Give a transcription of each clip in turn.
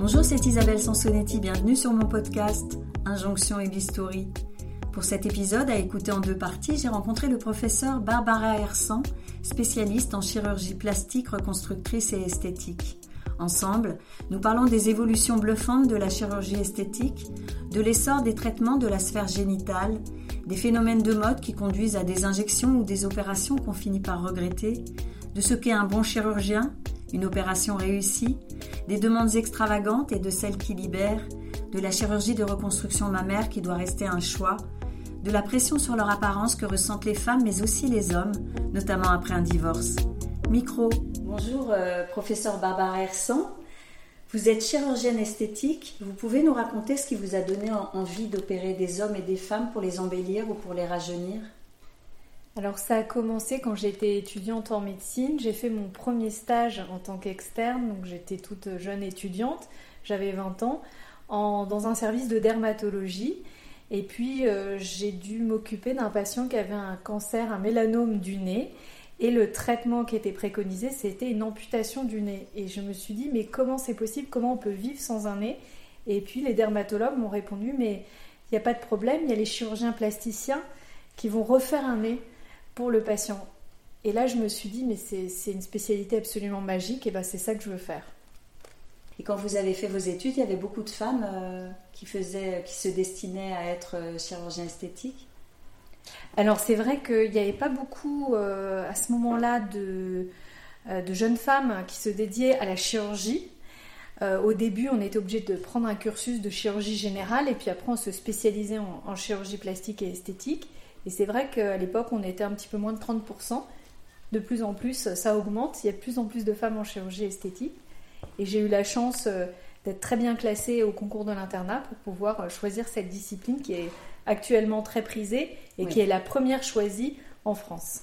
Bonjour, c'est Isabelle Sansonetti, bienvenue sur mon podcast Injonction et Bistouri. Pour cet épisode, à écouter en deux parties, j'ai rencontré le professeur Barbara Hersan, spécialiste en chirurgie plastique, reconstructrice et esthétique. Ensemble, nous parlons des évolutions bluffantes de la chirurgie esthétique, de l'essor des traitements de la sphère génitale, des phénomènes de mode qui conduisent à des injections ou des opérations qu'on finit par regretter, de ce qu'est un bon chirurgien, une opération réussie, des demandes extravagantes et de celles qui libèrent, de la chirurgie de reconstruction mammaire qui doit rester un choix, de la pression sur leur apparence que ressentent les femmes mais aussi les hommes, notamment après un divorce. Micro. Bonjour, euh, professeur Barbara Hersan. Vous êtes chirurgienne esthétique. Vous pouvez nous raconter ce qui vous a donné envie d'opérer des hommes et des femmes pour les embellir ou pour les rajeunir? Alors ça a commencé quand j'étais étudiante en médecine. J'ai fait mon premier stage en tant qu'externe, donc j'étais toute jeune étudiante, j'avais 20 ans, dans un service de dermatologie. Et puis euh, j'ai dû m'occuper d'un patient qui avait un cancer, un mélanome du nez. Et le traitement qui était préconisé, c'était une amputation du nez. Et je me suis dit, mais comment c'est possible? Comment on peut vivre sans un nez? Et puis les dermatologues m'ont répondu, mais il n'y a pas de problème, il y a les chirurgiens plasticiens qui vont refaire un nez pour le patient. Et là, je me suis dit, mais c'est une spécialité absolument magique, et ben c'est ça que je veux faire. Et quand vous avez fait vos études, il y avait beaucoup de femmes euh, qui, faisaient, qui se destinaient à être euh, chirurgien esthétique Alors c'est vrai qu'il n'y avait pas beaucoup euh, à ce moment-là de, de, jeunes femmes qui se dédiaient à la chirurgie. au début, on était obligé de prendre un cursus de chirurgie générale et puis après on se spécialisait en chirurgie plastique et esthétique. Et c'est vrai qu'à l'époque, on était un petit peu moins de 30%. De plus en plus, ça augmente. Il y a de plus en plus de femmes en chirurgie esthétique. Et j'ai eu la chance euh, d'être très bien classée au concours de l'internat pour pouvoir euh, choisir cette discipline qui est actuellement très prisée et qui est la première choisie en France.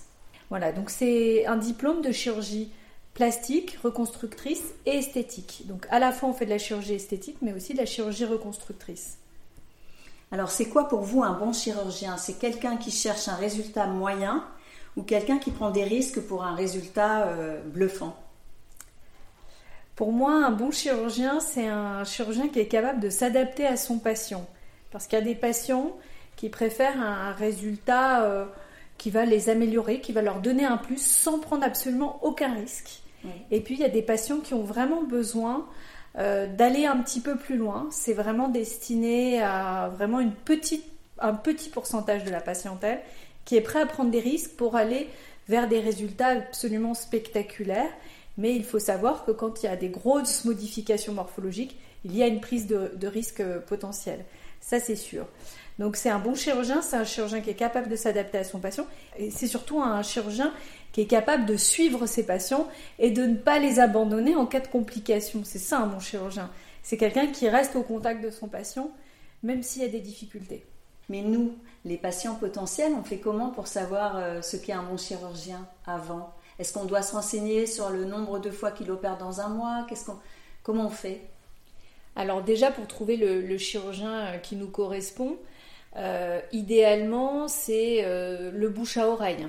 Voilà, donc c'est un diplôme de chirurgie plastique, reconstructrice et esthétique. Donc à la fois on fait de la chirurgie esthétique mais aussi de la chirurgie reconstructrice. Alors c'est quoi pour vous un bon chirurgien? C'est quelqu'un qui cherche un résultat moyen ou quelqu'un qui prend des risques pour un résultat euh, bluffant? Pour moi, un bon chirurgien, c'est un chirurgien qui est capable de s'adapter à son patient. Parce qu'il y a des patients qui préfèrent un résultat euh, qui va les améliorer, qui va leur donner un plus sans prendre absolument aucun risque. Et puis il y a des patients qui ont vraiment besoin euh, d'aller un petit peu plus loin. C'est vraiment destiné à vraiment une petite, un petit pourcentage de la patientèle qui est prêt à prendre des risques pour aller vers des résultats absolument spectaculaires. Mais il faut savoir que quand il y a des grosses modifications morphologiques, il y a une prise de, de risque potentiel. Ça, c'est sûr. Donc, c'est un bon chirurgien, c'est un chirurgien qui est capable de s'adapter à son patient. Et c'est surtout un chirurgien qui est capable de suivre ses patients et de ne pas les abandonner en cas de complications. C'est ça un bon chirurgien. C'est quelqu'un qui reste au contact de son patient, même s'il y a des difficultés. Mais nous, les patients potentiels, on fait comment pour savoir euh, ce qu'est un bon chirurgien avant? Est-ce qu'on doit se renseigner sur le nombre de fois qu'il opère dans un mois? Qu'est-ce qu'on, Comment on fait? Alors déjà, pour trouver le, chirurgien euh, qui nous correspond, euh, idéalement, c'est le bouche à oreille.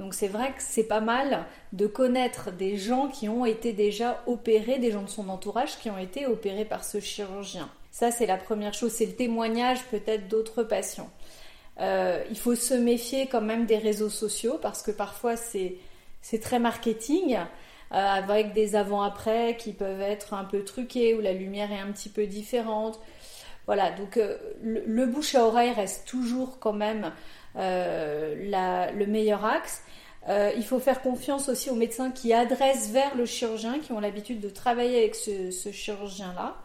Donc c'est vrai que c'est pas mal de connaître des gens qui ont été déjà opérés, des gens de son entourage qui ont été opérés par ce chirurgien. Ça c'est la première chose, c'est le témoignage peut-être d'autres patients. Euh, il faut se méfier quand même des réseaux sociaux parce que parfois c'est, très marketing. Euh, avec des avant-après qui peuvent être un peu truqués, où la lumière est un petit peu différente. Voilà, donc euh, le, bouche à oreille reste toujours quand même le meilleur axe. Euh, il faut faire confiance aussi aux médecins qui adressent vers le chirurgien, qui ont l'habitude de travailler avec ce, chirurgien-là.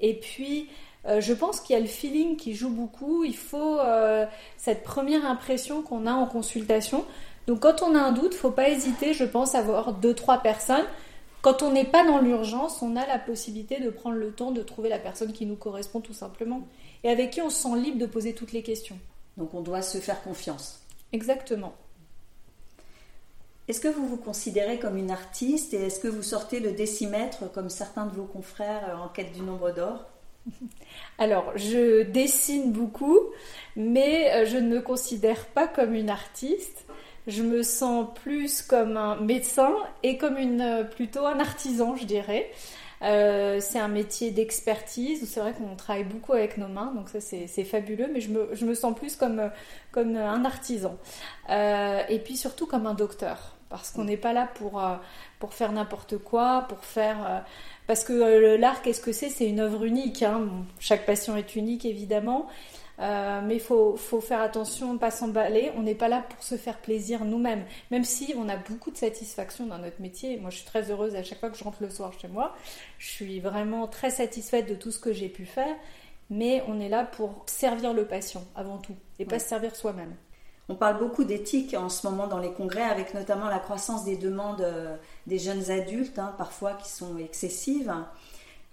Et puis, euh, je pense qu'il y a le feeling qui joue beaucoup. Il faut euh, cette première impression qu'on a en consultation. Donc, quand on a un doute, il faut pas hésiter, je pense, à avoir deux, trois personnes. Quand on n'est pas dans l'urgence, on a la possibilité de prendre le temps de trouver la personne qui nous correspond tout simplement et avec qui on se sent libre de poser toutes les questions. Donc, on doit se faire confiance. Exactement. Est-ce que vous vous considérez comme une artiste et est-ce que vous sortez le décimètre comme certains de vos confrères euh, en quête du nombre d'or? Alors, je dessine beaucoup, mais euh, je ne me considère pas comme une artiste. Je me sens plus comme un médecin et comme une, euh, plutôt un artisan, je dirais. C'est un métier d'expertise. C'est vrai qu'on travaille beaucoup avec nos mains, donc ça c'est fabuleux, mais je me, je me, sens plus comme, comme un artisan. et puis surtout comme un docteur, parce qu'on n'est pas là pour, pour faire n'importe quoi, pour faire parce que euh, l'art, qu'est-ce que c'est? C'est une œuvre unique. Hein. chaque passion est unique, évidemment. Euh, mais il faut, faire attention, pas s'emballer. On n'est pas là pour se faire plaisir nous-mêmes. Même si on a beaucoup de satisfaction dans notre métier. Moi, je suis très heureuse à chaque fois que je rentre le soir chez moi. Je suis vraiment très satisfaite de tout ce que j'ai pu faire. Mais on est là pour servir le patient avant tout et pas se servir soi-même. On parle beaucoup d'éthique en ce moment dans les congrès, avec notamment la croissance des demandes euh, des jeunes adultes, hein, parfois qui sont excessives.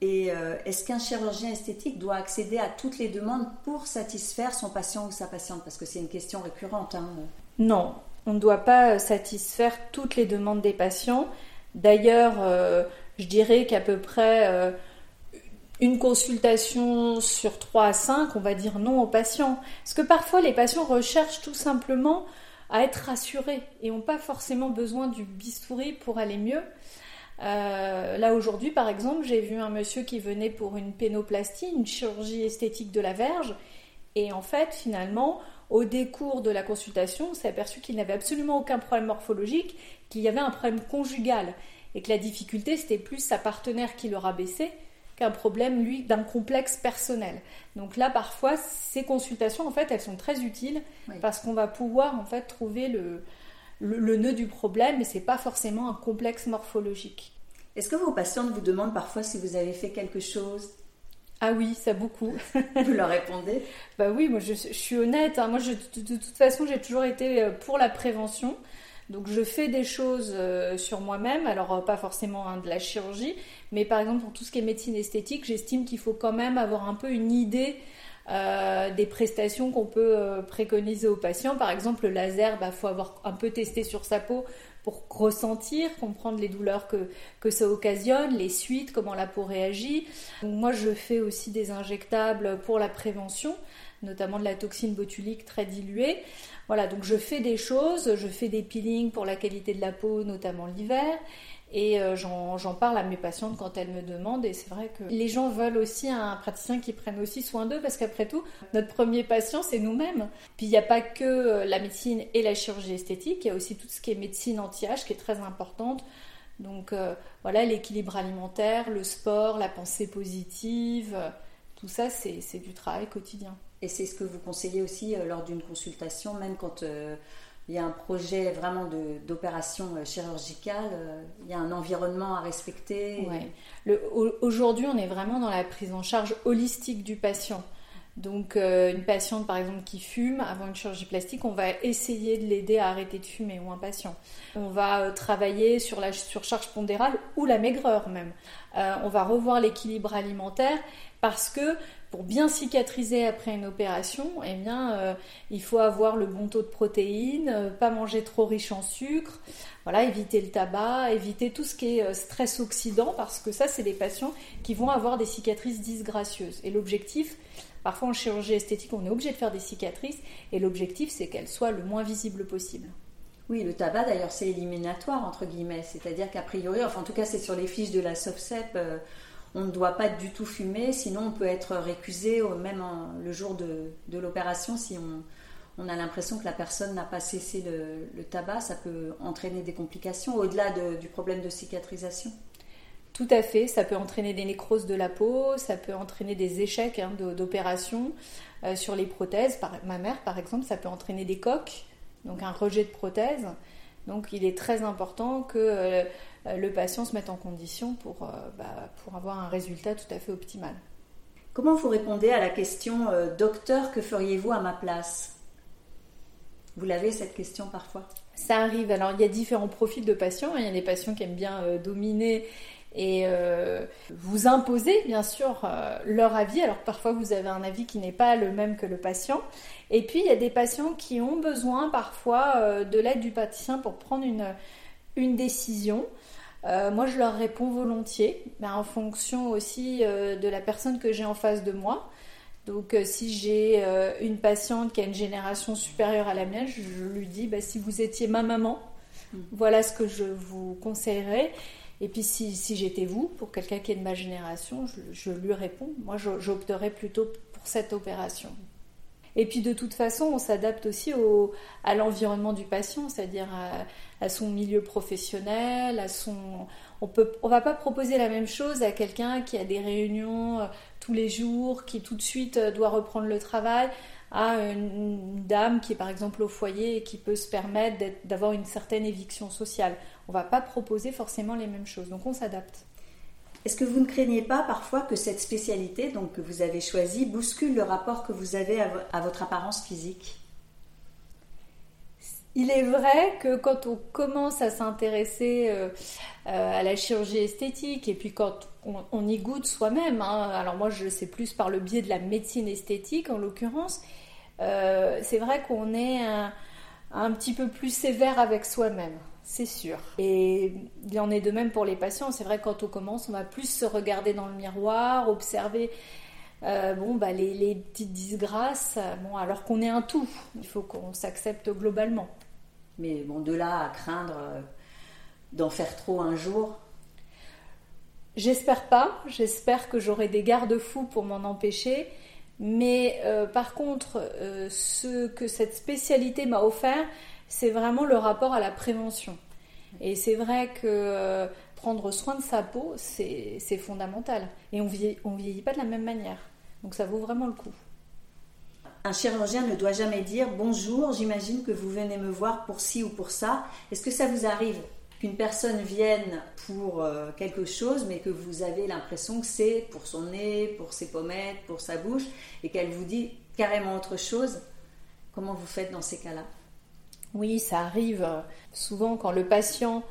Et euh, est-ce qu'un chirurgien esthétique doit accéder à toutes les demandes pour satisfaire son patient ou sa patiente? Parce que c'est une question récurrente. Hein. Non, on ne doit pas satisfaire toutes les demandes des patients. D'ailleurs, euh, je dirais qu'à peu près une consultation sur 3 à 5, on va dire non aux patients. Parce que parfois, les patients recherchent tout simplement à être rassurés et n'ont pas forcément besoin du bistouri pour aller mieux. Euh, là aujourd'hui, par exemple, j'ai vu un monsieur qui venait pour une pénoplastie, une chirurgie esthétique de la verge, et en fait, finalement, au décours de la consultation, on s'est aperçu qu'il n'avait absolument aucun problème morphologique, qu'il y avait un problème conjugal, et que la difficulté, c'était plus sa partenaire qui le rabaissait qu'un problème, lui, d'un complexe personnel. Donc là, parfois, ces consultations, en fait, elles sont très utiles parce qu'on va pouvoir, en fait, trouver le, le, nœud du problème et c'est pas forcément un complexe morphologique. Est-ce que vos patientes vous demandent parfois si vous avez fait quelque chose? Ah oui, ça beaucoup. Vous leur répondez? Bah oui, moi je, suis honnête. Hein. Moi, de, toute façon, j'ai toujours été euh, pour la prévention. Donc je fais des choses euh, sur moi-même, alors euh, pas forcément hein, de la chirurgie, mais par exemple pour tout ce qui est médecine esthétique, j'estime qu'il faut quand même avoir un peu une idée euh, des prestations qu'on peut préconiser aux patients. Par exemple, le laser, il bah, faut avoir un peu testé sur sa peau pour ressentir, comprendre les douleurs que, que ça occasionne, les suites, comment la peau réagit. moi, je fais aussi des injectables pour la prévention, notamment de la toxine botulique très diluée. Voilà, donc je fais des choses, je fais des peelings pour la qualité de la peau, notamment l'hiver. Et euh, j'en parle à mes patientes quand elles me demandent. Et c'est vrai que les gens veulent aussi un praticien qui prenne aussi soin d'eux parce qu'après tout, notre premier patient, c'est nous-mêmes. Puis il n'y a pas que euh, la médecine et la chirurgie esthétique, il y a aussi tout ce qui est médecine anti-âge qui est très importante. Donc euh, voilà, l'équilibre alimentaire, le sport, la pensée positive, tout ça, c'est du travail quotidien. Et c'est ce que vous conseillez aussi lors d'une consultation, même quand il y a un projet vraiment d'opération euh, chirurgicale, il y a un environnement à respecter. Aujourd'hui, on est vraiment dans la prise en charge holistique du patient. Donc, une patiente par exemple qui fume avant une chirurgie plastique, on va essayer de l'aider à arrêter de fumer ou un patient. On va travailler sur la surcharge pondérale ou la maigreur même. on va revoir l'équilibre alimentaire parce que pour bien cicatriser après une opération, eh bien, euh, il faut avoir le bon taux de protéines, euh, pas manger trop riche en sucre, voilà, éviter le tabac, éviter tout ce qui est euh, stress oxydant, parce que ça, c'est des patients qui vont avoir des cicatrices disgracieuses. Et l'objectif, parfois en chirurgie esthétique, on est obligé de faire des cicatrices, et l'objectif, c'est qu'elles soient le moins visibles possible. Oui, le tabac d'ailleurs c'est éliminatoire entre guillemets, c'est-à-dire qu'a priori, enfin en tout cas c'est sur les fiches de la SOFCEP, on ne doit pas du tout fumer, sinon on peut être récusé même le jour de, l'opération si on, a l'impression que la personne n'a pas cessé le, tabac, ça peut entraîner des complications au-delà du problème de cicatrisation. Tout à fait, ça peut entraîner des nécroses de la peau, ça peut entraîner des échecs hein, d'opération euh, sur les prothèses. ma mère, par exemple, ça peut entraîner des coques, donc un rejet de prothèse. Donc il est très important que euh, euh, le patient se mette en condition pour, euh, bah, pour avoir un résultat tout à fait optimal. Comment vous répondez à la question Docteur, que feriez-vous à ma place? Vous l'avez cette question parfois? Ça arrive. Alors il y a différents profils de patients. Il y a des patients qui aiment bien dominer et vous imposer bien sûr leur avis. Alors parfois vous avez un avis qui n'est pas le même que le patient. Et puis il y a des patients qui ont besoin parfois de l'aide du praticien pour prendre une, une décision. Euh, moi, je leur réponds volontiers, mais en fonction aussi euh, de la personne que j'ai en face de moi. Donc, euh, si j'ai une patiente qui a une génération supérieure à la mienne, je, lui dis bah, si vous étiez ma maman, mm. voilà ce que je vous conseillerais. Et puis si, j'étais vous, pour quelqu'un qui est de ma génération, je, lui réponds, moi j'opterais plutôt pour cette opération. Et puis de toute façon, on s'adapte aussi au, à l'environnement du patient, c'est-à-dire à, son milieu professionnel, à son. On peut, on va pas proposer la même chose à quelqu'un qui a des réunions euh, tous les jours, qui tout de suite euh, doit reprendre le travail, à une, dame qui est par exemple au foyer et qui peut se permettre d'avoir une certaine éviction sociale. On va pas proposer forcément les mêmes choses, donc on s'adapte. Est-ce que vous ne craignez pas parfois que cette spécialité que vous avez choisie bouscule le rapport que vous avez à, votre apparence physique? Il est vrai que quand on commence à s'intéresser euh, euh, à la chirurgie esthétique et puis quand on, y goûte soi-même, hein, alors moi je sais plus par le biais de la médecine esthétique en l'occurrence, euh, c'est vrai qu'on est un, petit peu plus sévère avec soi-même c'est sûr. Et il en est de même pour les patients. C'est vrai que quand on commence, on va plus se regarder dans le miroir, observer euh, bon, bah, les, petites disgrâces, bon, alors qu'on est un tout. Il faut qu'on s'accepte globalement. Mais bon, de là à craindre euh, d'en faire trop un jour J'espère pas. J'espère que j'aurai des garde-fous pour m'en empêcher. Mais euh, par contre, ce que cette spécialité m'a offert, c'est vraiment le rapport à la prévention. Et c'est vrai que euh, prendre soin de sa peau, c'est fondamental. Et on vieillit, on vieillit pas de la même manière. Donc ça vaut vraiment le coup. Un chirurgien ne doit jamais dire bonjour, j'imagine que vous venez me voir pour ci ou pour ça. Est-ce que ça vous arrive qu'une personne vienne pour euh, quelque chose, mais que vous avez l'impression que c'est pour son nez, pour ses pommettes, pour sa bouche, et qu'elle vous dit carrément autre chose? Comment vous faites dans ces cas-là? Oui, ça arrive souvent quand le patient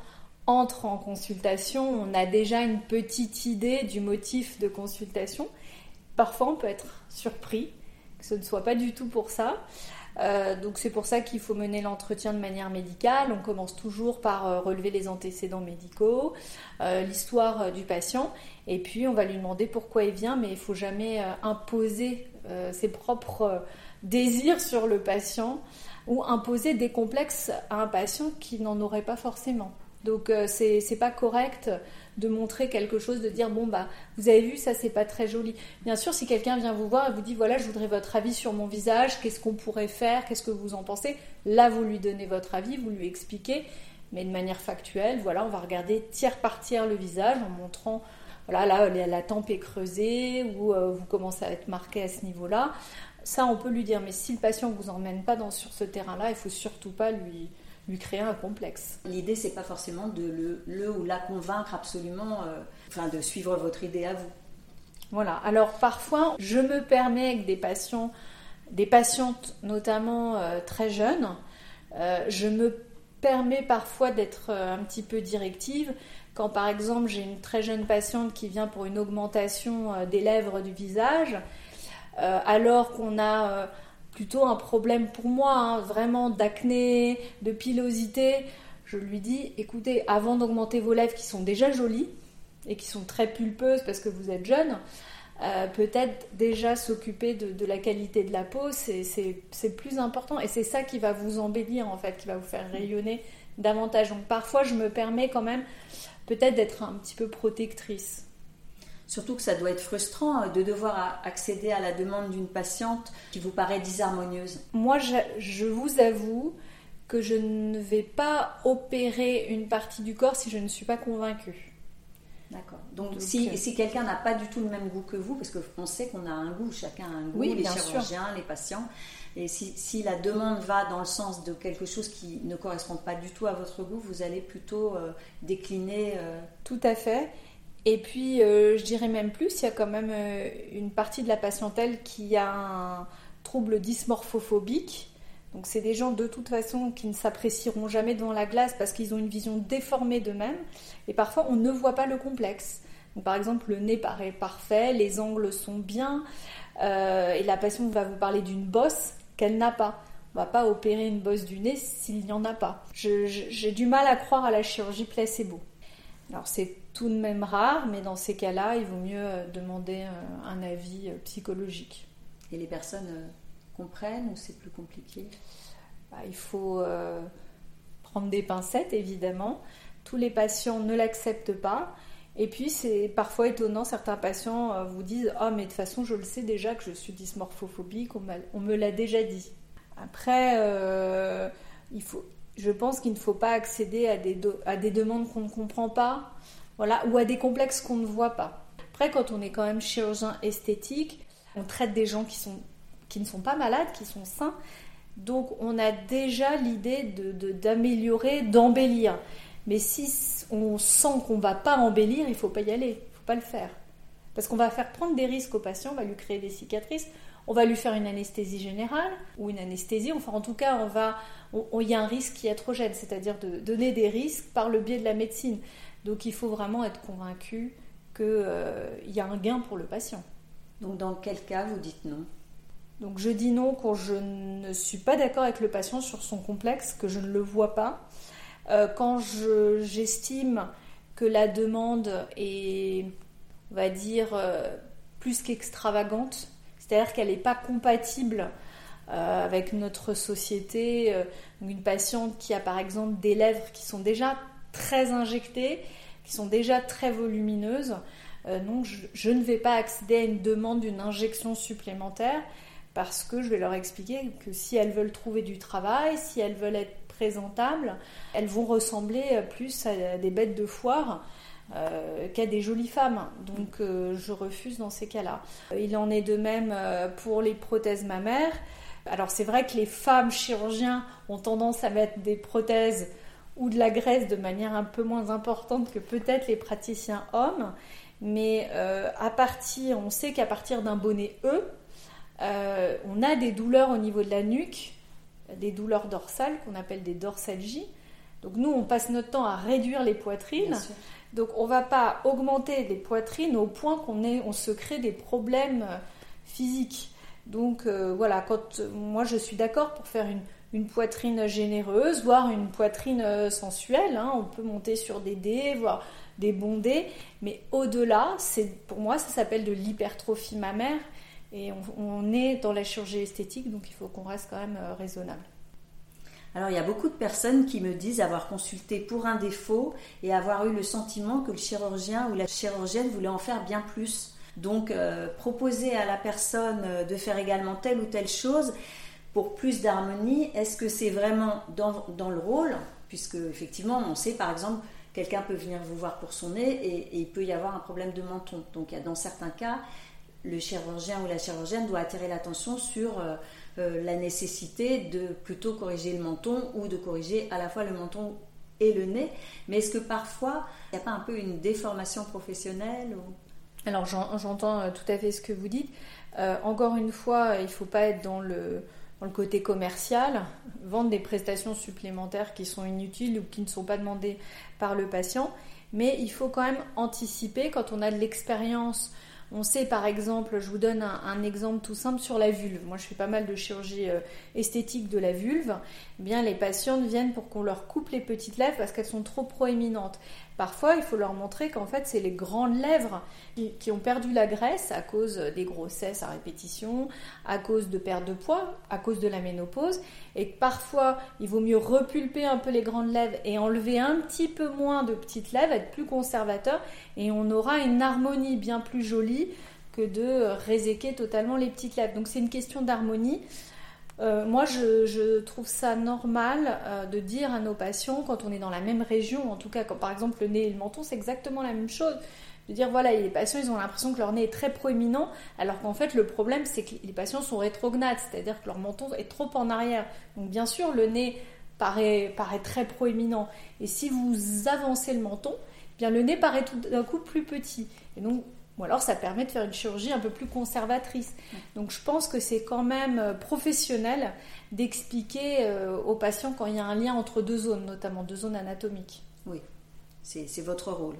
entre en consultation, on a déjà une petite idée du motif de consultation. Parfois, on peut être surpris que ce ne soit pas du tout pour ça. Euh, donc c'est pour ça qu'il faut mener l'entretien de manière médicale. On commence toujours par euh, relever les antécédents médicaux, euh, l'histoire du patient, et puis on va lui demander pourquoi il vient, mais il ne faut jamais imposer ses propres désirs sur le patient ou imposer des complexes à un patient qui n'en aurait pas forcément. Donc euh, c'est pas correct de montrer quelque chose, de dire bon bah vous avez vu ça c'est pas très joli. Bien sûr si quelqu'un vient vous voir et vous dit voilà je voudrais votre avis sur mon visage, qu'est-ce qu'on pourrait faire, qu'est-ce que vous en pensez, là vous lui donnez votre avis, vous lui expliquez, mais de manière factuelle, voilà on va regarder tiers par tiers le visage en montrant voilà là la tempe est creusée ou euh, vous commencez à être marqué à ce niveau-là. Ça, on peut lui dire, mais si le patient ne vous emmène pas dans, sur ce terrain-là, il faut surtout pas lui, lui créer un complexe. L'idée, c'est pas forcément de le, le, ou la convaincre absolument, euh, enfin de suivre votre idée à vous. Voilà. Alors parfois, je me permets avec des patients, des patientes notamment euh, très jeunes, je me permets parfois d'être un petit peu directive. Quand par exemple j'ai une très jeune patiente qui vient pour une augmentation des lèvres du visage, euh, alors qu'on a euh, plutôt un problème pour moi, hein, vraiment d'acné, de pilosité, je lui dis, écoutez, avant d'augmenter vos lèvres qui sont déjà jolies et qui sont très pulpeuses parce que vous êtes jeune, euh, peut-être déjà s'occuper de, la qualité de la peau, c'est plus important et c'est ça qui va vous embellir en fait, qui va vous faire rayonner davantage. Donc parfois je me permets quand même peut-être d'être un petit peu protectrice. Surtout que ça doit être frustrant euh, de devoir accéder à la demande d'une patiente qui vous paraît disharmonieuse. Moi, je, vous avoue que je ne vais pas opérer une partie du corps si je ne suis pas convaincue. D'accord. Donc, si, euh, si quelqu'un n'a pas du tout le même goût que vous, parce qu'on sait qu'on a un goût, chacun a un goût, les chirurgiens, les patients, et si, la demande va dans le sens de quelque chose qui ne correspond pas du tout à votre goût, vous allez plutôt euh, décliner. Tout à fait. Et puis, euh, je dirais même plus, il y a quand même euh, une partie de la patientèle qui a un trouble dysmorphophobique. Donc, c'est des gens de toute façon qui ne s'apprécieront jamais devant la glace parce qu'ils ont une vision déformée d'eux-mêmes. Et parfois, on ne voit pas le complexe. par exemple, le nez paraît parfait, les angles sont bien, euh, et la patiente va vous parler d'une bosse qu'elle n'a pas. On va pas opérer une bosse du nez s'il n'y en a pas. J'ai du mal à croire à la chirurgie placebo. Alors c'est tout de même rare, mais dans ces cas-là, il vaut mieux euh, demander euh, un avis euh, psychologique. Et les personnes comprennent ou c'est plus compliqué? Bah, Il faut prendre des pincettes, évidemment, tous les patients ne l'acceptent pas. Et puis c'est parfois étonnant, certains patients euh, vous disent Ah, mais de toute façon, je le sais déjà que je suis dysmorphophobique, on, me l'a déjà dit. Après, euh, il faut, je pense qu'il ne faut pas accéder à des, à des demandes qu'on ne comprend pas, voilà, ou à des complexes qu'on ne voit pas. Après, quand on est quand même chirurgien esthétique, on traite des gens qui, sont, qui ne sont pas malades, qui sont sains. Donc on a déjà l'idée d'améliorer, de, d'embellir. Mais si on sent qu'on ne va pas embellir, il ne faut pas y aller, il ne faut pas le faire. Parce qu'on va faire prendre des risques au patient, on va lui créer des cicatrices, on va lui faire une anesthésie générale ou une anesthésie, enfin en tout cas on va, il y a un risque qui est iatrogène, c'est-à-dire de donner des risques par le biais de la médecine. Donc il faut vraiment être convaincu qu'il euh, y a un gain pour le patient. Donc dans quel cas vous dites non? Donc je dis non quand je ne suis pas d'accord avec le patient sur son complexe, que je ne le vois pas. Euh, quand j'estime que la demande est, on va dire, euh, plus qu'extravagante, c'est-à-dire qu'elle n'est pas compatible euh, avec notre société. une patiente qui a par exemple des lèvres qui sont déjà très injectées, qui sont déjà très volumineuses, non, je, ne vais pas accéder à une demande d'une injection supplémentaire parce que je vais leur expliquer que si elles veulent trouver du travail, si elles veulent être elles vont ressembler plus à des bêtes de foire. Euh, qu'à des jolies femmes. Donc euh, je refuse dans ces cas-là. Il en est de même euh, pour les prothèses mammaires. Alors c'est vrai que les femmes chirurgiens ont tendance à mettre des prothèses ou de la graisse de manière un peu moins importante que peut-être les praticiens hommes. Mais à partir, on sait qu'à partir d'un bonnet E, on a des douleurs au niveau de la nuque des douleurs dorsales qu'on appelle des dorsalgies. Donc nous, on passe notre temps à réduire les poitrines. Donc on ne va pas augmenter les poitrines au point qu'on on se crée des problèmes euh, physiques. Donc euh, voilà, quand euh, moi je suis d'accord pour faire une, poitrine généreuse, voire une poitrine sensuelle. Hein. on peut monter sur des dés, voire des bondés. Mais au-delà, c'est pour moi ça s'appelle de l'hypertrophie mammaire. Et on, est dans la chirurgie esthétique, donc il faut qu'on reste quand même euh, raisonnable. Alors il y a beaucoup de personnes qui me disent avoir consulté pour un défaut et avoir eu le sentiment que le chirurgien ou la chirurgienne voulait en faire bien plus. Donc euh, proposer à la personne euh, de faire également telle ou telle chose pour plus d'harmonie, est-ce que c'est vraiment dans, le rôle? Puisque effectivement on sait par exemple quelqu'un peut venir vous voir pour son nez et, et, il peut y avoir un problème de menton. Donc dans certains cas, le chirurgien ou la chirurgienne doit attirer l'attention sur euh, euh, la nécessité de plutôt corriger le menton ou de corriger à la fois le menton et le nez. Mais est-ce que parfois, il n'y a pas un peu une déformation professionnelle Alors j'entends euh, tout à fait ce que vous dites. encore une fois, il ne faut pas être dans le, dans le côté commercial, vendre des prestations supplémentaires qui sont inutiles ou qui ne sont pas demandées par le patient. Mais il faut quand même anticiper quand on a de l'expérience on sait par exemple, je vous donne un, exemple tout simple sur la vulve. Moi, je fais pas mal de chirurgie euh, esthétique de la vulve. Eh bien, les patientes viennent pour qu'on leur coupe les petites lèvres parce qu'elles sont trop proéminentes. Parfois, il faut leur montrer qu'en fait, c'est les grandes lèvres qui, ont perdu la graisse à cause des grossesses à répétition, à cause de perte de poids, à cause de la ménopause, et que parfois, il vaut mieux repulper un peu les grandes lèvres et enlever un petit peu moins de petites lèvres, être plus conservateur, et on aura une harmonie bien plus jolie que de réséquer totalement les petites lèvres. Donc c'est une question d'harmonie. Euh, moi, je, trouve ça normal euh, de dire à nos patients, quand on est dans la même région, en tout cas, par exemple le nez et le menton, c'est exactement la même chose. De dire, voilà, les patients, ils ont l'impression que leur nez est très proéminent, alors qu'en fait, le problème, c'est que les patients sont rétrognates, c'est-à-dire que leur menton est trop en arrière. Donc, bien sûr, le nez paraît, paraît très proéminent. Et si vous avancez le menton, eh bien, le nez paraît tout d'un coup plus petit. Et donc, ou alors ça permet de faire une chirurgie un peu plus conservatrice. Donc je pense que c'est quand même euh, professionnel d'expliquer euh, aux patients quand il y a un lien entre deux zones, notamment deux zones anatomiques. Oui, c'est votre rôle.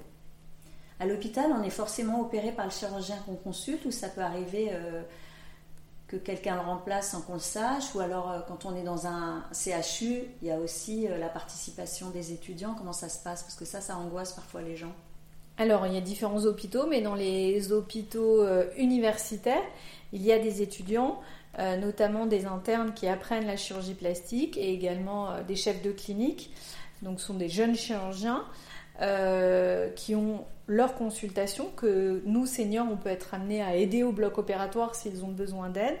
À l'hôpital, on est forcément opéré par le chirurgien qu'on consulte ou ça peut arriver euh, que quelqu'un le remplace sans qu'on le sache ou alors quand on est dans un CHU, il y a aussi la participation des étudiants. Comment ça se passe? Parce que ça, ça angoisse parfois les gens. Alors, il y a différents hôpitaux, mais dans les hôpitaux euh, universitaires, il y a des étudiants, euh, notamment des internes qui apprennent la chirurgie plastique et également euh, des chefs de clinique. Donc, ce sont des jeunes chirurgiens. qui ont leur consultation, que nous, seniors, on peut être amenés à aider au bloc opératoire s'ils ont besoin d'aide.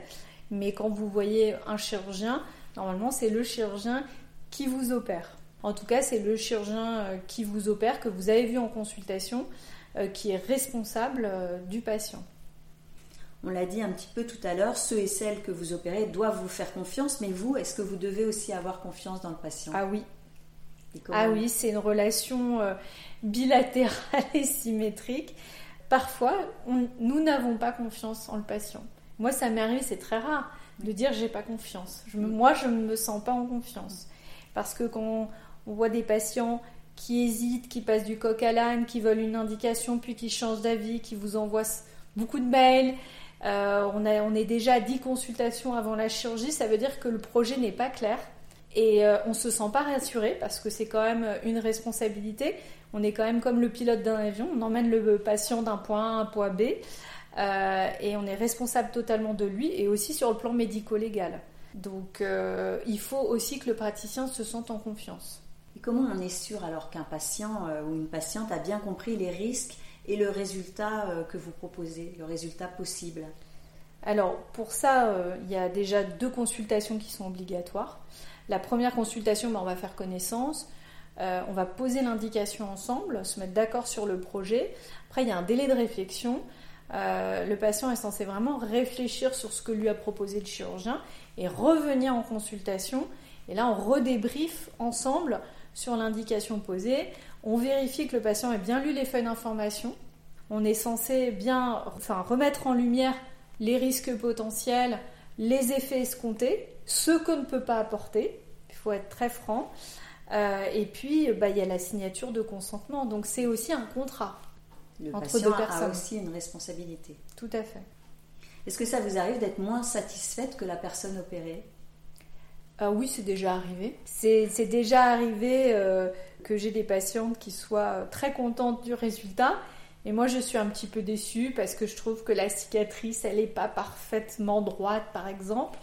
Mais quand vous voyez un chirurgien, normalement, c'est le chirurgien qui vous opère. En tout cas, c'est le chirurgien euh, qui vous opère, que vous avez vu en consultation, euh, qui est responsable euh, du patient. On l'a dit un petit peu tout à l'heure, ceux et celles que vous opérez doivent vous faire confiance, mais vous, est-ce que vous devez aussi avoir confiance dans le patient? Ah oui. Ah oui, c'est une relation bilatérale et symétrique. Parfois, nous n'avons pas confiance en le patient. Moi, ça m'est arrivé, c'est très rare de dire j'ai pas confiance. Je moi, je ne me sens pas en confiance. Parce que quand on voit des patients qui hésitent, qui passent du coq à l'âne, qui veulent une indication, puis qui changent d'avis, qui vous envoient beaucoup de mails. Euh, on, a, on est déjà à 10 consultations avant la chirurgie, ça veut dire que le projet n'est pas clair. Et euh, on ne se sent pas rassuré parce que c'est quand même une responsabilité. On est quand même comme le pilote d'un avion, on emmène le patient d'un point A à un point B euh, et on est responsable totalement de lui et aussi sur le plan médico-légal. Donc euh, il faut aussi que le praticien se sente en confiance. Et comment on est sûr alors qu'un patient euh, ou une patiente a bien compris les risques et le résultat euh, que vous proposez, le résultat possible? Alors pour ça, il y a déjà deux consultations qui sont obligatoires. La première consultation, ben, on va faire connaissance. on va poser l'indication ensemble, se mettre d'accord sur le projet. Après, il y a un délai de réflexion. le patient est censé vraiment réfléchir sur ce que lui a proposé le chirurgien et revenir en consultation. Et là, on redébriefe ensemble sur l'indication posée. On vérifie que le patient ait bien lu les feuilles d'information. On est censé bien enfin, remettre en lumière les risques potentiels, les effets escomptés, ce qu'on ne peut pas apporter. Il faut être très franc. Euh, et puis, bah, il y a la signature de consentement. Donc, c'est aussi un contrat le entre deux personnes. a aussi une responsabilité. Tout à fait. Est-ce que ça vous arrive d'être moins satisfaite que la personne opérée? Ah oui, c'est déjà arrivé. C'est déjà arrivé euh, que j'ai des patientes qui soient très contentes du résultat. Et moi, je suis un petit peu déçue parce que je trouve que la cicatrice, elle n'est pas parfaitement droite, par exemple.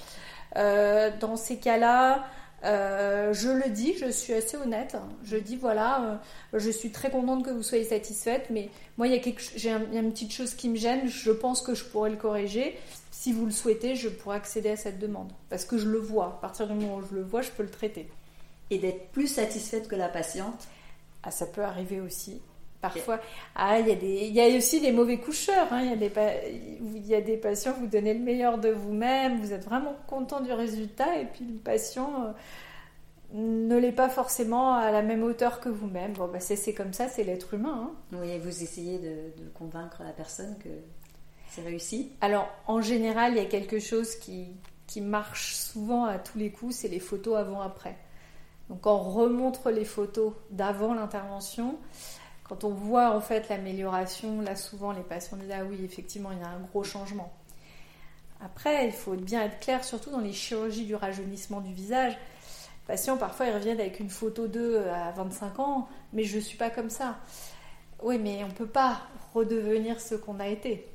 Euh, dans ces cas-là, euh, je le dis, je suis assez honnête. Je dis voilà, euh, je suis très contente que vous soyez satisfaite, mais moi il y a, quelque, j'ai une petite chose qui me gêne. Je pense que je pourrais le corriger. Si vous le souhaitez, je pourrais accéder à cette demande parce que je le vois. À partir du moment où je le vois, je peux le traiter. Et d'être plus satisfaite que la patiente. Ah, ça peut arriver aussi. Parfois, ah, il y, a des, il y a aussi des mauvais coucheurs. Hein. Il, y a des, il y a des patients, vous donnez le meilleur de vous-même, vous êtes vraiment content du résultat, et puis le patient euh, ne l'est pas forcément à la même hauteur que vous-même. Bon, bah, c'est comme ça, c'est l'être humain. Hein. Oui, et vous essayez de, de, convaincre la personne que c'est réussi Alors, en général, il y a quelque chose qui, qui marche souvent à tous les coups, c'est les photos avant-après. Donc, on remontre les photos d'avant l'intervention quand on voit en fait l'amélioration, là souvent les patients disent ah oui effectivement il y a un gros changement. Après il faut bien être clair surtout dans les chirurgies du rajeunissement du visage. Les patients parfois ils reviennent avec une photo d'eux à 25 ans mais je ne suis pas comme ça. Oui mais on ne peut pas redevenir ce qu'on a été.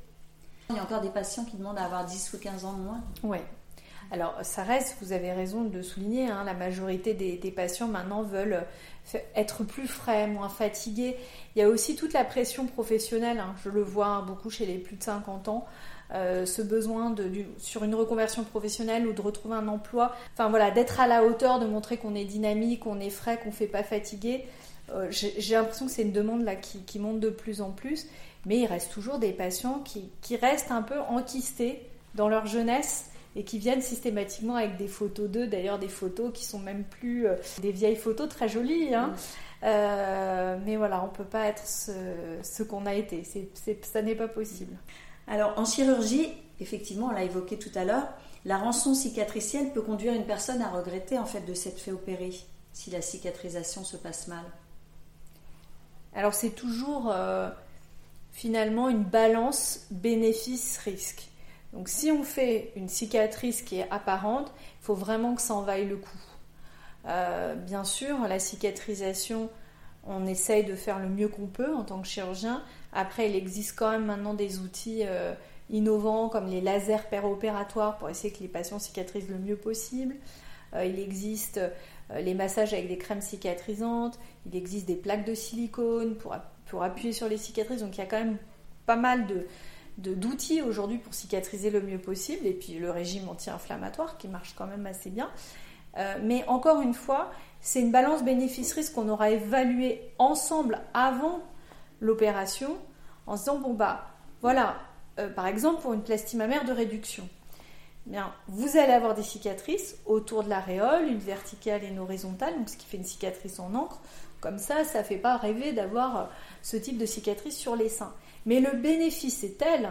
Il y a encore des patients qui demandent à avoir 10 ou 15 ans de moins. Oui. Alors, ça reste, vous avez raison de le souligner, hein, la majorité des, patients maintenant veulent être plus frais, moins fatigués. Il y a aussi toute la pression professionnelle, hein. je le vois beaucoup chez les plus de 50 ans, euh, ce besoin sur une reconversion professionnelle ou de retrouver un emploi, enfin voilà, d'être à la hauteur, de montrer qu'on est dynamique, qu'on est frais, qu'on ne fait pas fatiguer. Euh, j'ai l'impression que c'est une demande qui, monte de plus en plus, mais il reste toujours des patients qui, qui restent un peu enquistés dans leur jeunesse et qui viennent systématiquement avec des photos d'eux, d'ailleurs des photos qui sont même plus euh, des vieilles photos très jolies. Hein. Euh, mais voilà, on ne peut pas être ce, qu'on a été, ça n'est pas possible. Alors en chirurgie, effectivement, on l'a évoqué tout à l'heure, la rançon cicatricielle peut conduire une personne à regretter en fait de s'être fait opérer si la cicatrisation se passe mal. Alors c'est toujours euh, finalement une balance bénéfice-risque. Donc si on fait une cicatrice qui est apparente, il faut vraiment que ça en vaille le coup. Euh, bien sûr, la cicatrisation, on essaye de faire le mieux qu'on peut en tant que chirurgien. Après, il existe quand même maintenant des outils euh, innovants comme les lasers péropératoires pour essayer que les patients cicatrisent le mieux possible. il existe les massages avec des crèmes cicatrisantes, il existe des plaques de silicone pour, pour appuyer sur les cicatrices. Donc il y a quand même pas mal d'outils aujourd'hui pour cicatriser le mieux possible, et puis le régime anti-inflammatoire qui marche quand même assez bien. Euh, mais encore une fois, c'est une balance bénéfice-risque qu'on aura évalué ensemble avant l'opération en se disant bon bah voilà, euh, par exemple pour une plastie mammaire de réduction, eh bien vous allez avoir des cicatrices autour de l'aréole, une verticale et une horizontale, donc ce qui fait une cicatrice en encre. Comme ça, ça ne fait pas rêver d'avoir euh, ce type de cicatrice sur les seins. Mais le bénéfice est tel,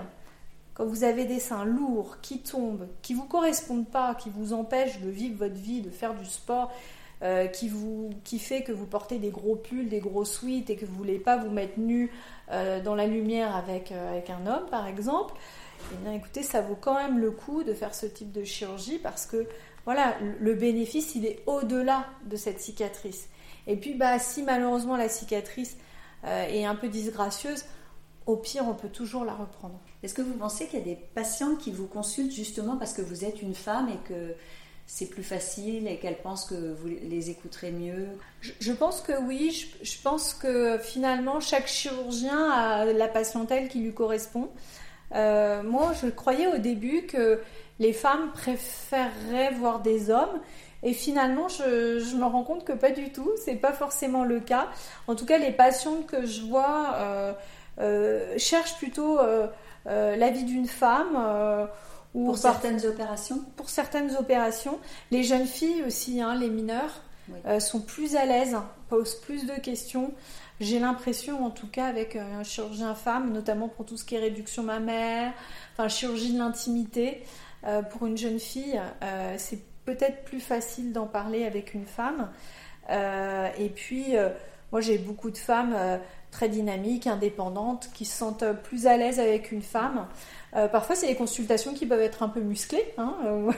quand vous avez des seins lourds, qui tombent, qui vous correspondent pas, qui vous empêchent de vivre votre vie, de faire du sport, euh, qui, vous, qui fait que vous portez des gros pulls, des gros sweats et que vous voulez pas vous mettre nu euh, dans la lumière avec, avec un homme, par exemple, eh bien écoutez, ça vaut quand même le coup de faire ce type de chirurgie parce que voilà, le bénéfice, il est au-delà de cette cicatrice. Et puis, bah, si malheureusement la cicatrice est un peu disgracieuse, au pire, on peut toujours la reprendre. Est-ce que vous pensez qu'il y a des patientes qui vous consultent justement parce que vous êtes une femme et que c'est plus facile et qu'elles pensent que vous les écouterez mieux? Je, pense que oui. Je, pense que finalement, chaque chirurgien a la patientèle qui lui correspond. Euh, moi, je croyais au début que les femmes préféreraient voir des hommes. Et finalement, je, me rends compte que pas du tout, c'est pas forcément le cas. En tout cas, les patientes que je vois euh, euh, cherche plutôt euh, euh, l'avis d'une femme. ou pour certaines opérations Pour certaines opérations. Les jeunes filles aussi, hein, les mineurs, sont plus à l'aise, posent plus de questions. J'ai l'impression, en tout cas, avec un chirurgien femme, notamment pour tout ce qui est réduction mammaire, enfin chirurgie de l'intimité, pour une jeune fille, c'est peut-être plus facile d'en parler avec une femme. et puis, moi, j'ai beaucoup de femmes très dynamiques, indépendantes, qui se sentent plus à l'aise avec une femme. Euh, parfois, c'est des consultations qui peuvent être un peu musclées, hein, euh,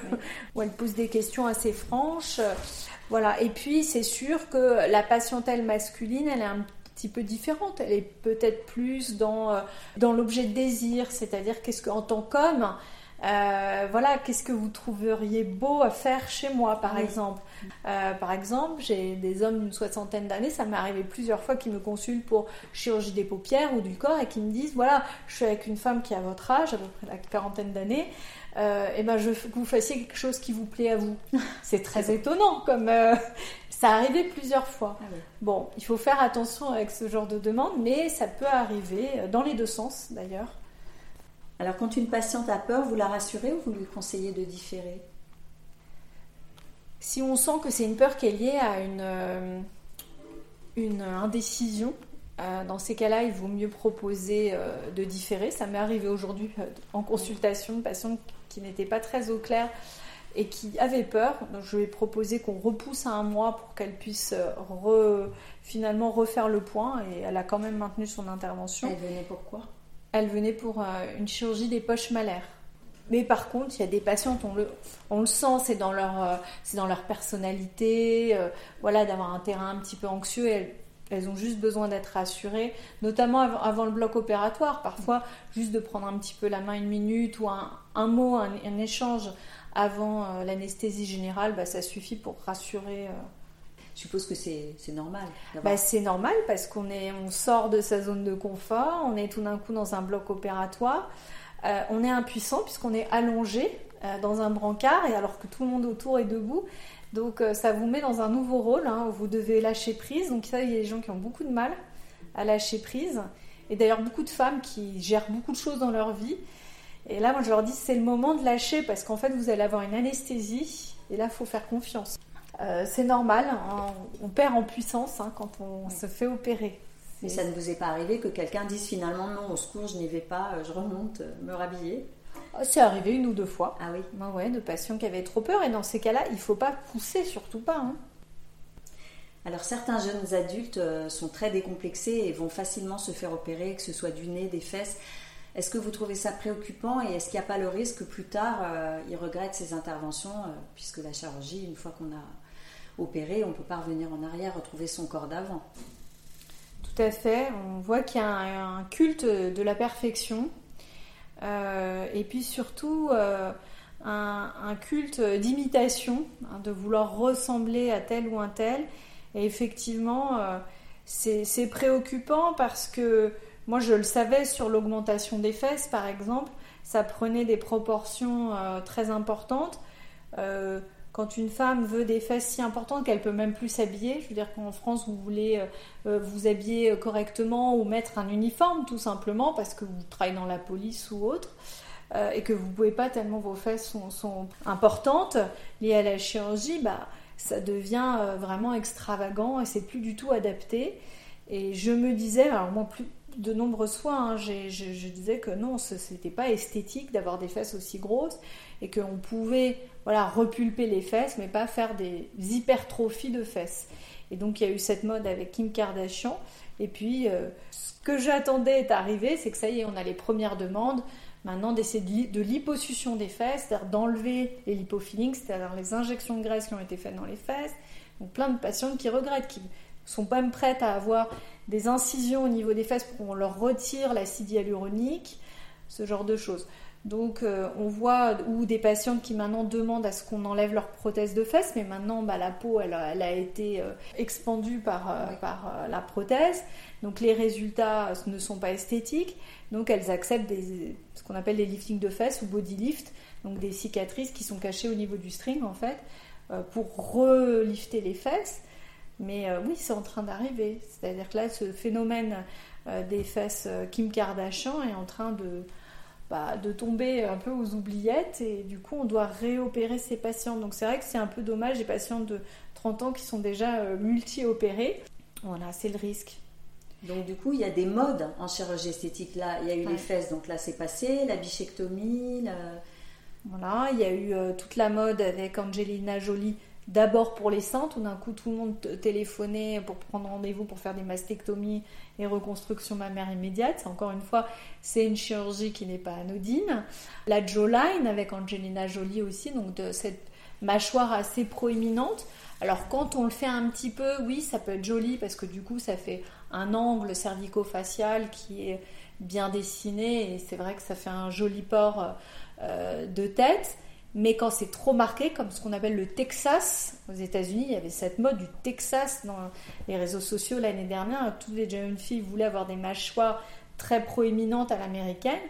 où elles posent des questions assez franches. Voilà. Et puis, c'est sûr que la patientèle masculine, elle est un petit peu différente. Elle est peut-être plus dans, euh, dans l'objet de désir, c'est-à-dire qu'est-ce qu'en tant qu'homme, euh, voilà, qu'est-ce que vous trouveriez beau à faire chez moi, par exemple euh, Par exemple, j'ai des hommes d'une soixantaine d'années, ça m'est arrivé plusieurs fois qui me consultent pour chirurgie des paupières ou du corps et qui me disent voilà, je suis avec une femme qui a votre âge, à peu près la quarantaine d'années, euh, et ben je veux que vous fassiez quelque chose qui vous plaît à vous. C'est très étonnant, comme ça arrivé plusieurs fois. Ah bon, il faut faire attention avec ce genre de demande, mais ça peut arriver dans les deux sens d'ailleurs. Alors quand une patiente a peur, vous la rassurez ou vous lui conseillez de différer? Si on sent que c'est une peur qui est liée à une, euh, une indécision, euh, dans ces cas-là, il vaut mieux proposer euh, de différer. Ça m'est arrivé aujourd'hui en consultation, une patiente qui n'était pas très au clair et qui avait peur. Donc, je lui ai proposé qu'on repousse à un mois pour qu'elle puisse finalement refaire le point et elle a quand même maintenu son intervention. Elle venait pourquoi elle venait pour euh, une chirurgie des poches malaires. Mais par contre, il y a des patientes, on le, sent, c'est dans leur, euh, personnalité, euh, voilà, d'avoir un terrain un petit peu anxieux. Elles, ont juste besoin d'être rassurées, notamment avant, le bloc opératoire. Parfois, juste de prendre un petit peu la main une minute ou un, un mot, un, échange avant l'anesthésie générale, bah, ça suffit pour rassurer je suppose que c'est normal. Bah, c'est normal parce qu'on on sort de sa zone de confort, on est tout d'un coup dans un bloc opératoire, euh, on est impuissant puisqu'on est allongé euh, dans un brancard et alors que tout le monde autour est debout. Donc euh, ça vous met dans un nouveau rôle hein, où vous devez lâcher prise. Donc ça, il y a des gens qui ont beaucoup de mal à lâcher prise. Et d'ailleurs beaucoup de femmes qui gèrent beaucoup de choses dans leur vie. Et là, moi, je leur dis, c'est le moment de lâcher parce qu'en fait, vous allez avoir une anesthésie. Et là, il faut faire confiance. Euh, c'est normal, hein. on perd en puissance hein, quand on se fait opérer. Mais ça ne vous est pas arrivé que quelqu'un dise finalement non, au secours, je n'y vais pas, je remonte me rhabiller? Oh, C'est arrivé une ou deux fois. Ah oui ben ouais, de patients qui avaient trop peur. Et dans ces cas-là, il ne faut pas pousser, surtout pas. Hein. Alors certains jeunes adultes euh, sont très décomplexés et vont facilement se faire opérer, que ce soit du nez, des fesses. Est-ce que vous trouvez ça préoccupant et est-ce qu'il n'y a pas le risque que plus tard, euh, ils regrettent ces interventions, puisque la chirurgie, une fois qu'on a opéré, on peut pas revenir en arrière, retrouver son corps d'avant. Tout à fait. On voit qu'il y a un, culte de la perfection. Euh, et puis surtout, euh, un, culte d'imitation, hein, de vouloir ressembler à tel ou un tel. Et effectivement, euh, c'est préoccupant parce que moi, je le savais sur l'augmentation des fesses, par exemple, ça prenait des proportions très importantes. Quand une femme veut des fesses si importantes qu'elle peut même plus s'habiller, je veux dire qu'en France vous voulez vous habiller correctement ou mettre un uniforme tout simplement parce que vous travaillez dans la police ou autre, euh, et que vous pouvez pas tellement vos fesses sont, importantes liées à la chirurgie, bah, ça devient euh, vraiment extravagant et c'est plus du tout adapté. Et je me disais, alors moi, plus de nombreuses fois, hein, je, disais que non, ce n'était pas esthétique d'avoir des fesses aussi grosses et qu'on pouvait voilà, repulper les fesses, mais pas faire des hypertrophies de fesses. Et donc il y a eu cette mode avec Kim Kardashian. Et puis, euh, ce que j'attendais est arrivé, c'est que ça y est, on a les premières demandes maintenant d'essayer de l'hyposuction des fesses, c'est-à-dire d'enlever les lipofillings, c'est-à-dire les injections de graisse qui ont été faites dans les fesses. Donc plein de patientes qui regrettent, qui sont pas même prêtes à avoir des incisions au niveau des fesses pour qu'on leur retire l'acide hyaluronique, ce genre de choses. Donc euh, on voit ou des patientes qui maintenant demandent à ce qu'on enlève leur prothèse de fesses, mais maintenant bah, la peau elle, a été euh, expandue par, euh, par la prothèse, donc les résultats ne sont pas esthétiques, donc elles acceptent des, ce qu'on appelle les liftings de fesses ou body lift, donc des cicatrices qui sont cachées au niveau du string en fait, pour relifter les fesses. Mais oui, c'est en train d'arriver, c'est-à-dire que là ce phénomène des fesses Kim Kardashian est en train de bah, de tomber un peu aux oubliettes et du coup on doit réopérer ces patients. Donc c'est vrai que c'est un peu dommage, des patients de 30 ans qui sont déjà euh, multi-opérés. Voilà, c'est le risque. Donc du coup, il y a des modes en chirurgie esthétique. Là, il y a eu les fesses, donc là c'est passé, la bichectomie. Voilà, il y a eu euh, toute la mode avec Angelina Jolie d'abord pour les seins, tout d'un coup tout le monde téléphonait pour prendre rendez-vous pour faire des mastectomies et reconstruction mammaire immédiate. Encore une fois, c'est une chirurgie qui n'est pas anodine. La jawline avec Angelina Jolie aussi, donc de cette mâchoire assez proéminente. Alors quand on le fait un petit peu, oui, ça peut être joli parce que du coup ça fait un angle cervico-facial qui est bien dessiné et c'est vrai que ça fait un joli port euh, de tête. Mais quand c'est trop marqué, comme ce qu'on appelle le Texas, aux États-Unis, il y avait cette mode du Texas dans les réseaux sociaux l'année dernière. Toutes les jeunes filles voulaient avoir des mâchoires très proéminentes à l'américaine.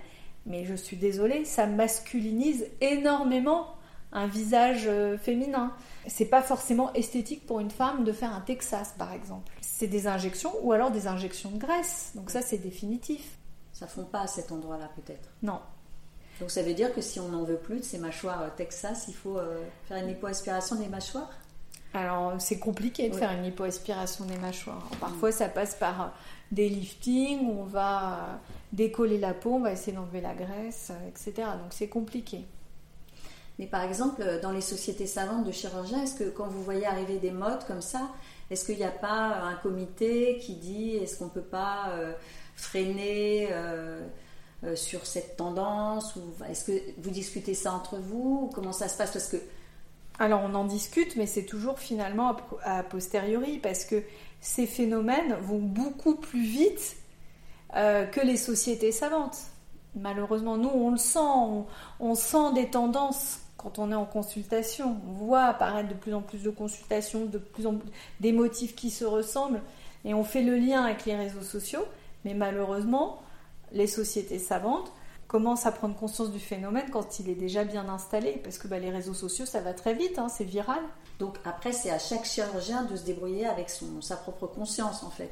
Mais je suis désolée, ça masculinise énormément un visage euh, féminin. C'est pas forcément esthétique pour une femme de faire un Texas, par exemple. C'est des injections ou alors des injections de graisse. Donc ça, c'est définitif. Ça fond pas à cet endroit-là, peut-être? Non, donc ça veut dire que si on n'en veut plus de ces mâchoires euh, Texas, il faut euh, faire une lipoaspiration des mâchoires? Alors c'est compliqué de faire une lipoaspiration des mâchoires. Parfois ça passe par euh, des liftings, où on va décoller la peau, on va essayer d'enlever la graisse, etc. Donc c'est compliqué. Mais par exemple, dans les sociétés savantes de chirurgiens, est-ce que quand vous voyez arriver des modes comme ça, est-ce qu'il n'y a pas un comité qui dit est-ce qu'on ne peut pas freiner euh, sur cette tendance ou Est-ce que vous discutez ça entre vous Comment ça se passe Parce que alors on en discute, mais c'est toujours finalement a posteriori parce que ces phénomènes vont beaucoup plus vite euh, que les sociétés savantes. Malheureusement, nous on le sent, on, sent des tendances quand on est en consultation. On voit apparaître de plus en plus de consultations, de plus en plus des motifs qui se ressemblent, et on fait le lien avec les réseaux sociaux. Mais malheureusement, les sociétés savantes commencent à prendre conscience du phénomène quand il est déjà bien installé, parce que bah, les réseaux sociaux, ça va très vite, hein, c'est viral. Donc après, c'est à chaque chirurgien de se débrouiller avec son, sa propre conscience, en fait.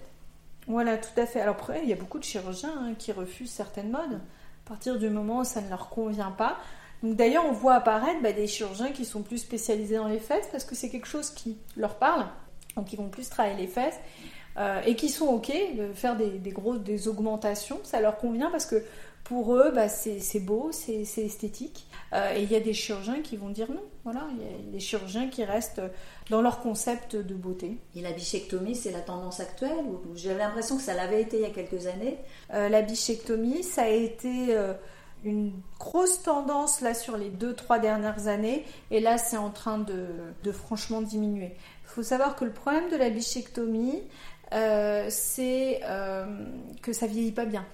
Voilà, tout à fait. Alors après, il y a beaucoup de chirurgiens hein, qui refusent certaines modes, à partir du moment où ça ne leur convient pas. Donc d'ailleurs, on voit apparaître bah, des chirurgiens qui sont plus spécialisés dans les fesses, parce que c'est quelque chose qui leur parle, donc ils vont plus travailler les fesses. Euh, et qui sont OK de faire des, grosses des augmentations. Ça leur convient parce que pour eux, bah, c'est beau, c'est esthétique. Euh, et il y a des chirurgiens qui vont dire non. Voilà, il y a des chirurgiens qui restent dans leur concept de beauté. Et la bichectomie, c'est la tendance actuelle J'avais l'impression que ça l'avait été il y a quelques années. Euh, la bichectomie, ça a été une grosse tendance là sur les deux trois dernières années et là c'est en train de, de franchement diminuer. Il faut savoir que le problème de la bichectomie, euh, c'est euh, que ça vieillit pas bien.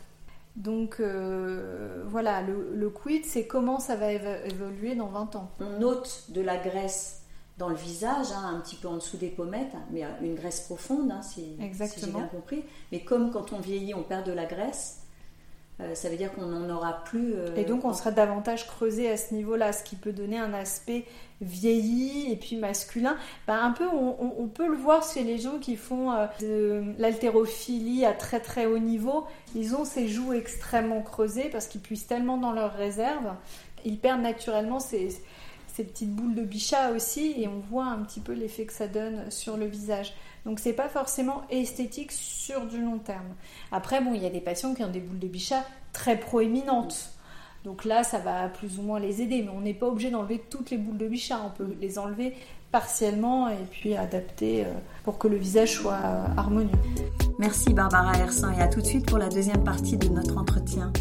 Donc euh, voilà, le, quid, c'est comment ça va évoluer dans 20 ans. On ôte de la graisse dans le visage, hein, un petit peu en dessous des pommettes, hein, mais une graisse profonde, hein, si, si j'ai bien compris. Mais comme quand on vieillit, on perd de la graisse, euh, ça veut dire qu'on n'en aura plus. Euh, et donc on sera davantage creusé à ce niveau-là, ce qui peut donner un aspect vieilli et puis masculin. Ben, un peu, on, peut le voir chez les gens qui font euh, de l'haltérophilie à très très haut niveau. Ils ont ces joues extrêmement creusées parce qu'ils puissent tellement dans leur réserve. Ils perdent naturellement ces, ces petites boules de bichat aussi et on voit un petit peu l'effet que ça donne sur le visage. Donc c'est pas forcément esthétique sur du long terme. Après bon, il y a des patients qui ont des boules de bichat très proéminentes. Donc là, ça va plus ou moins les aider, mais on n'est pas obligé d'enlever toutes les boules de bichat. On peut les enlever partiellement et puis adapter euh, pour que le visage soit euh, harmonieux. Merci Barbara Hersan et à tout de suite pour la deuxième partie de notre entretien.